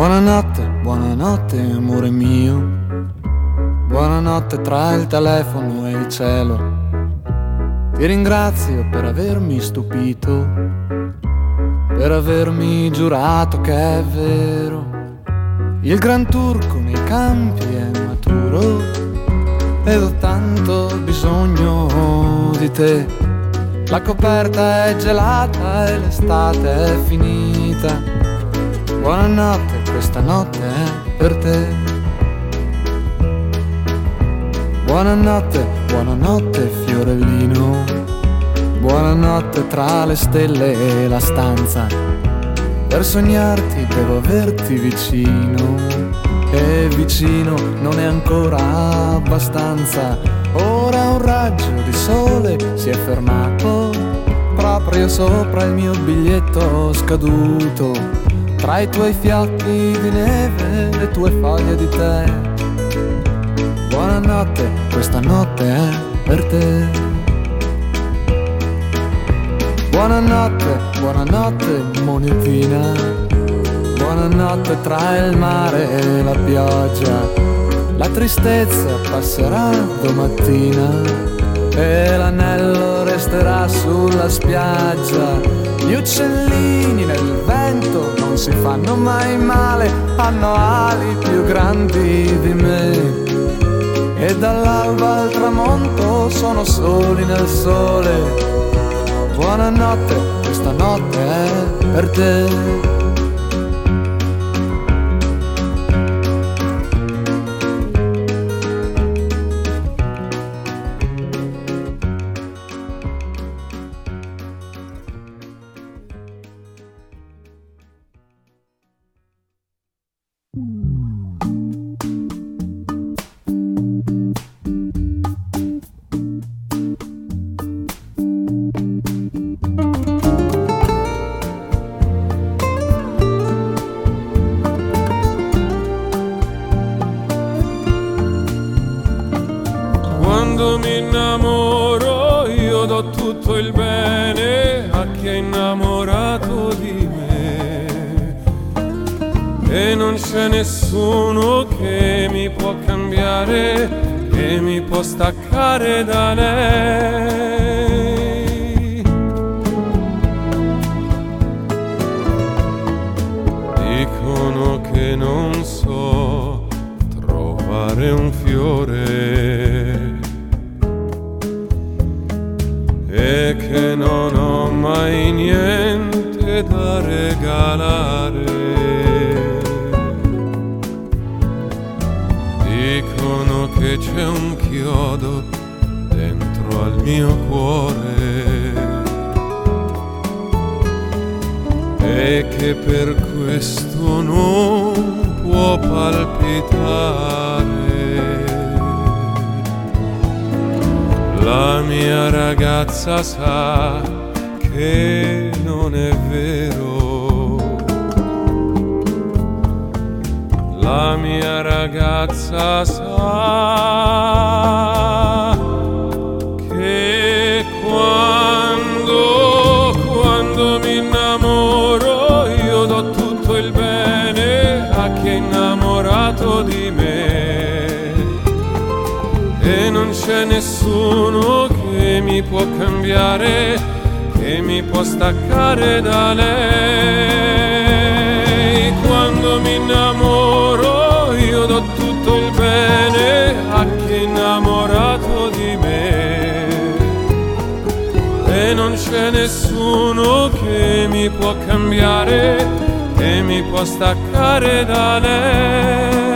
Buonanotte, buonanotte amore mio. Buonanotte tra il telefono e il cielo. Ti ringrazio per avermi stupito, per avermi giurato che è vero. Il gran turco nei campi è maturo ed ho tanto bisogno di te. La coperta è gelata e l'estate è finita. Buonanotte questa notte è per te. Buonanotte, buonanotte fiorellino, buonanotte tra le stelle e la stanza. Per sognarti devo averti vicino e vicino non è ancora abbastanza. Ora un raggio di sole si è fermato proprio sopra il mio biglietto scaduto tra i tuoi fiocchi di neve, le tue foglie di tè. Buonanotte, questa notte è per te. Buonanotte, buonanotte monetina. Buonanotte tra il mare e la pioggia. La tristezza passerà domattina e l'anello resterà sulla spiaggia. Gli uccellini nel vento si fanno mai male, hanno ali più grandi di me. E dall'alba al tramonto sono soli nel sole. Buonanotte, questa notte è per te. Mm. da regalare. Dicono che c'è un chiodo dentro al mio cuore e che per questo non può palpitare. La mia ragazza sa che non è vero. La mia ragazza sa che quando, quando mi innamoro io do tutto il bene a chi è innamorato di me. E non c'è nessuno che mi può cambiare che mi può staccare da lei. Quando mi innamoro io do tutto il bene a chi è innamorato di me. E non c'è nessuno che mi può cambiare, che mi può staccare da lei.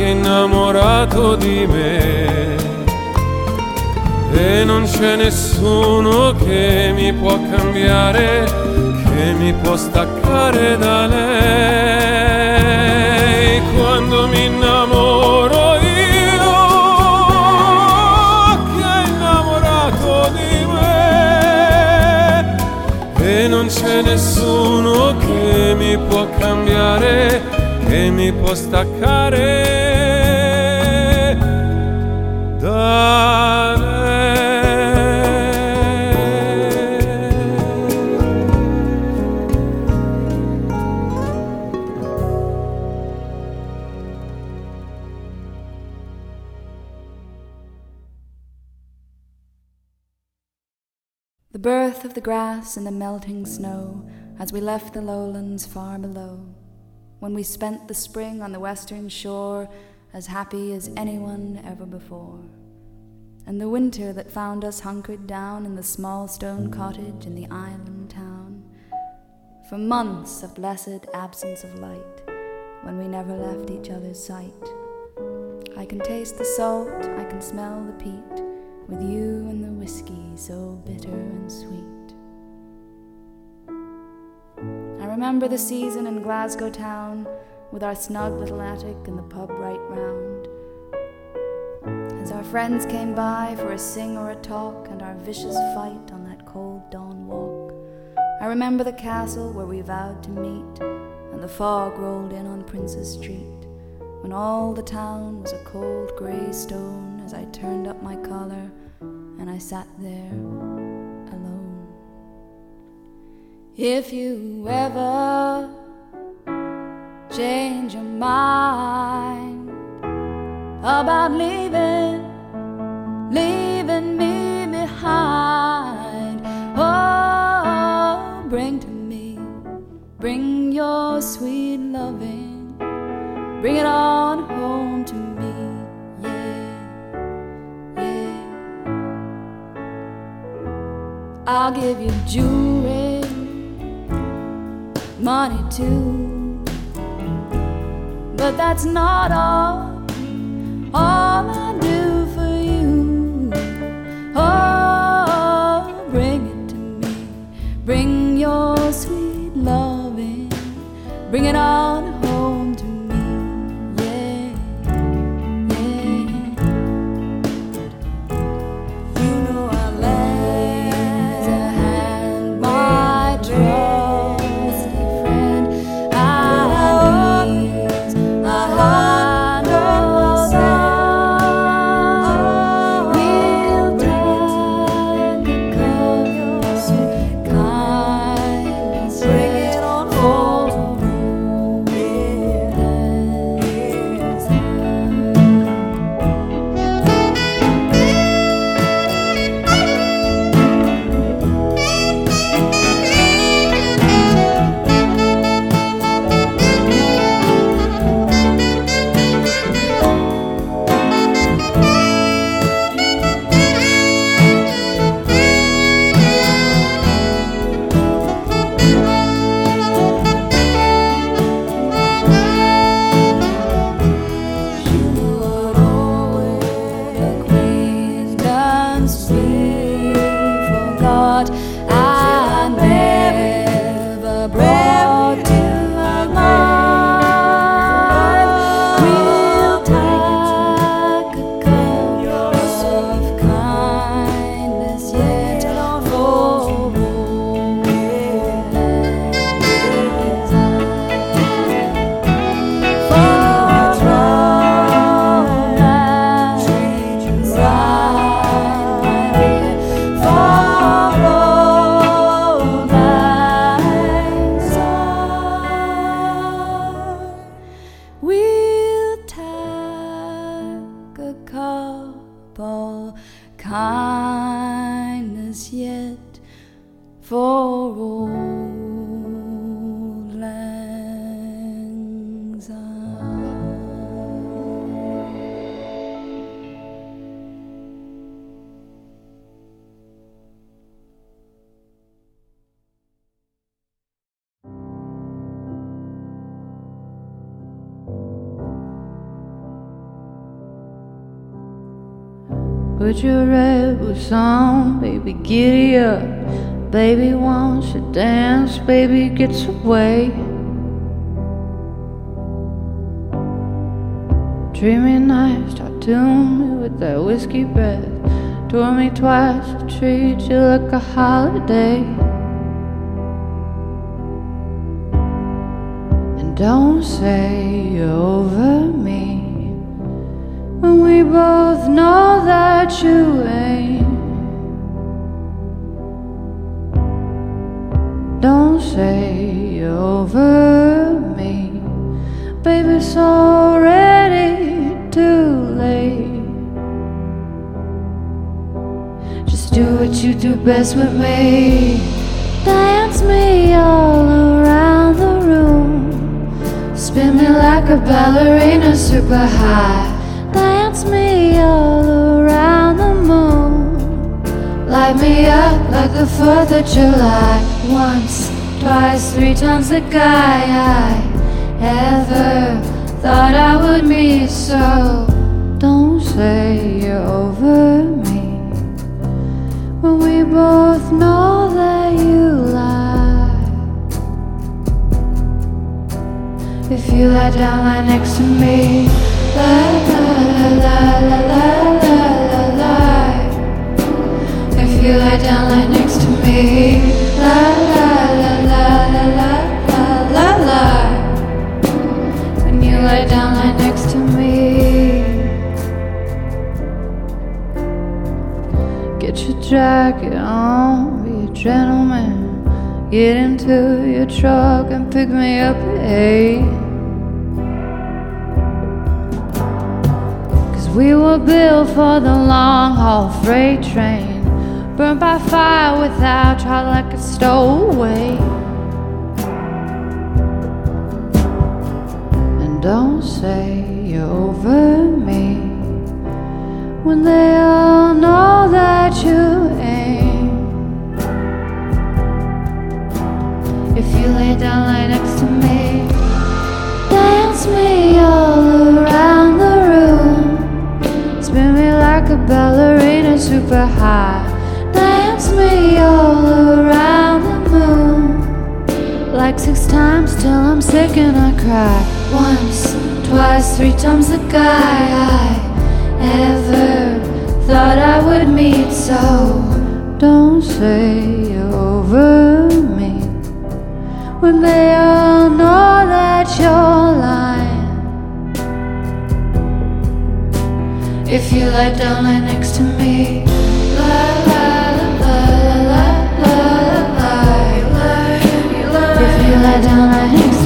sei innamorato di me. E non c'è nessuno che mi può cambiare, che mi può staccare da lei. Quando mi innamoro io che è innamorato di me. E non c'è nessuno che mi può cambiare, che mi può staccare. The birth of the grass in the melting snow as we left the lowlands far below. When we spent the spring on the western shore as happy as anyone ever before. And the winter that found us hunkered down in the small stone cottage in the island town. For months of blessed absence of light when we never left each other's sight. I can taste the salt, I can smell the peat with you and the whiskey so bitter and sweet. I remember the season in Glasgow town with our snug little attic and the pub right round. As our friends came by for a sing or a talk and our vicious fight on that cold dawn walk. I remember the castle where we vowed to meet and the fog rolled in on Princes Street when all the town was a cold grey stone as I turned up my collar and I sat there alone. If you ever change your mind about leaving, leaving me behind, oh, bring to me, bring your sweet loving, bring it on I'll give you jewelry, money too, but that's not all. All I do for you, oh, bring it to me, bring your sweet loving, bring it on I never Put your red boots on, baby, giddy up. Baby wants to dance, baby gets away. Dreamy nights tattooed me with that whiskey breath. Tore me twice to treat you like a holiday. And don't say you're over me when we both know that you ain't. Don't say over me, baby. It's already too late. Just do what you do best with me. Dance me all around the room. Spin me like a ballerina super high. Dance me all around the moon. Light me up like the 4th of July. Once, twice, three times the guy I ever thought I would meet. So don't say you're over me when we both know that you lie. If you lie down, lie next to me. Get into your truck and pick me up hey. 8 we were built for the long haul freight train. Burnt by fire without trial like a stowaway. And don't say you're over me when they all know that you ain't. If you lay down, lie next to me. Dance me all around ballerina super high. Dance me all around the moon. Like six times till I'm sick and I cry. Once, twice, three times the guy I ever thought I would meet. So don't say you're over me when they all know that you're lie down, lie next to me. Lie, lie, lie, lie, lie, lie, lie. If you lie down, lie next to me.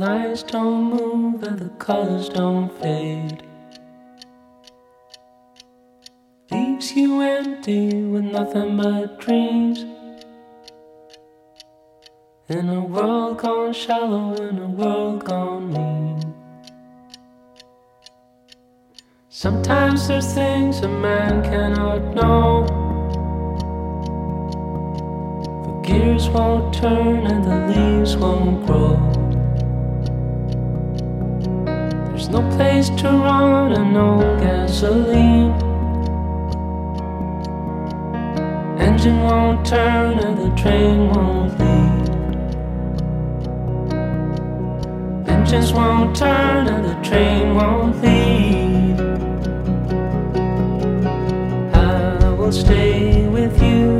Lights don't move and the colors don't fade. Leaves you empty with nothing but dreams. In a world gone shallow, in a world gone mean. Sometimes there's things a man cannot know. The gears won't turn and the leaves won't grow. No place to run and no gasoline. Engine won't turn and the train won't leave. Engines won't turn and the train won't leave. I will stay with you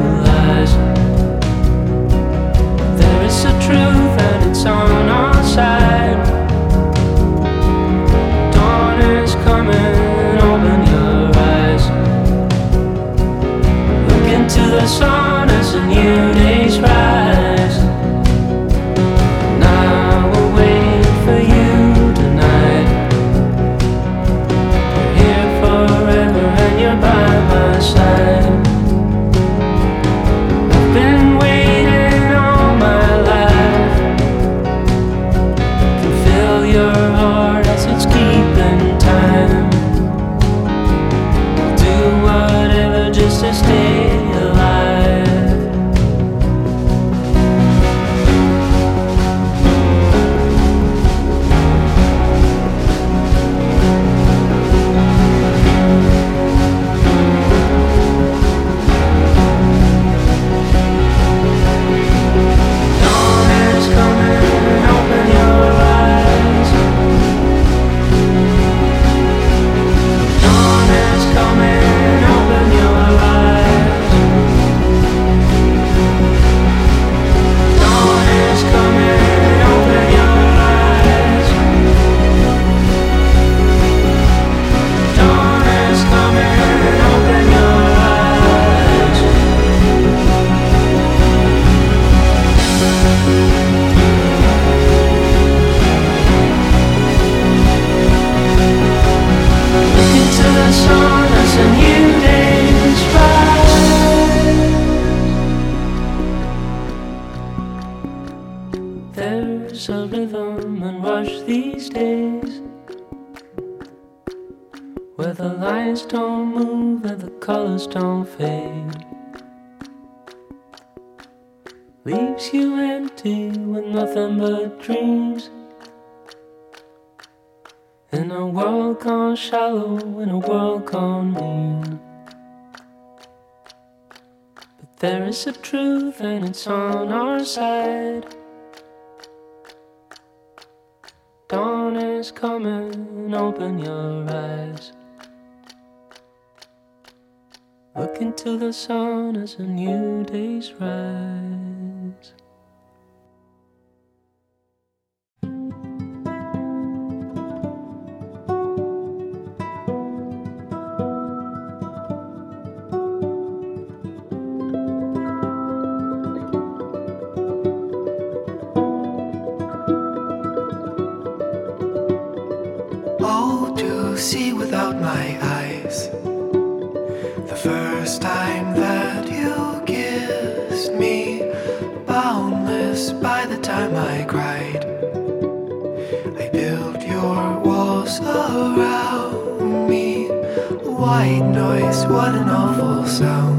It's on our side. Dawn is coming, open your eyes. Look into the sun as a new. eyes don't move and the colors don't fade. Leaves you empty with nothing but dreams. In a world gone shallow, in a world gone mean. But there is a truth and it's on our side. Dawn is coming, open your eyes. Look into the sun as a new day's rise. see without my eyes time that you kissed me, boundless by the time I cried. I built your walls around me, white noise, what an awful sound.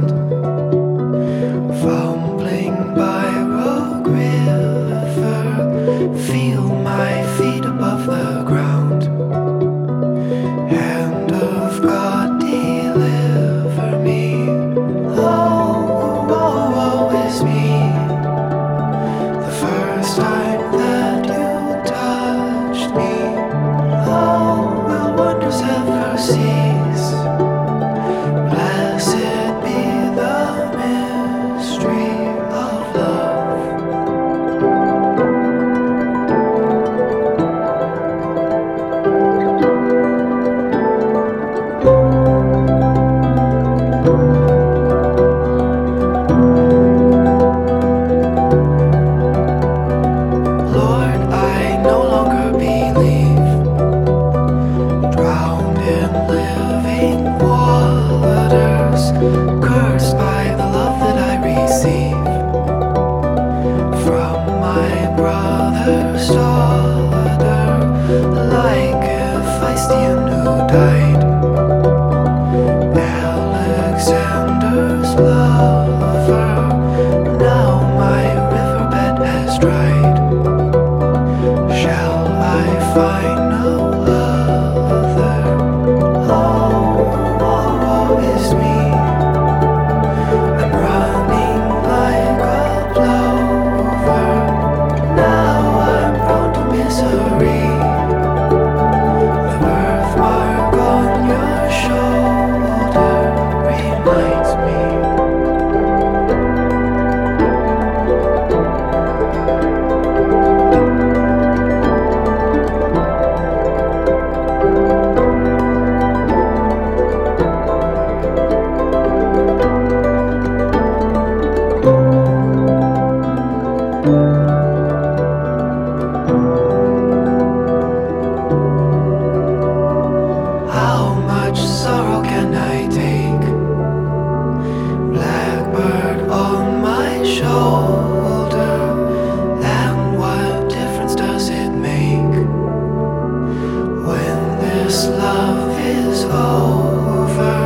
love is over,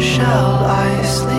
shall I sleep?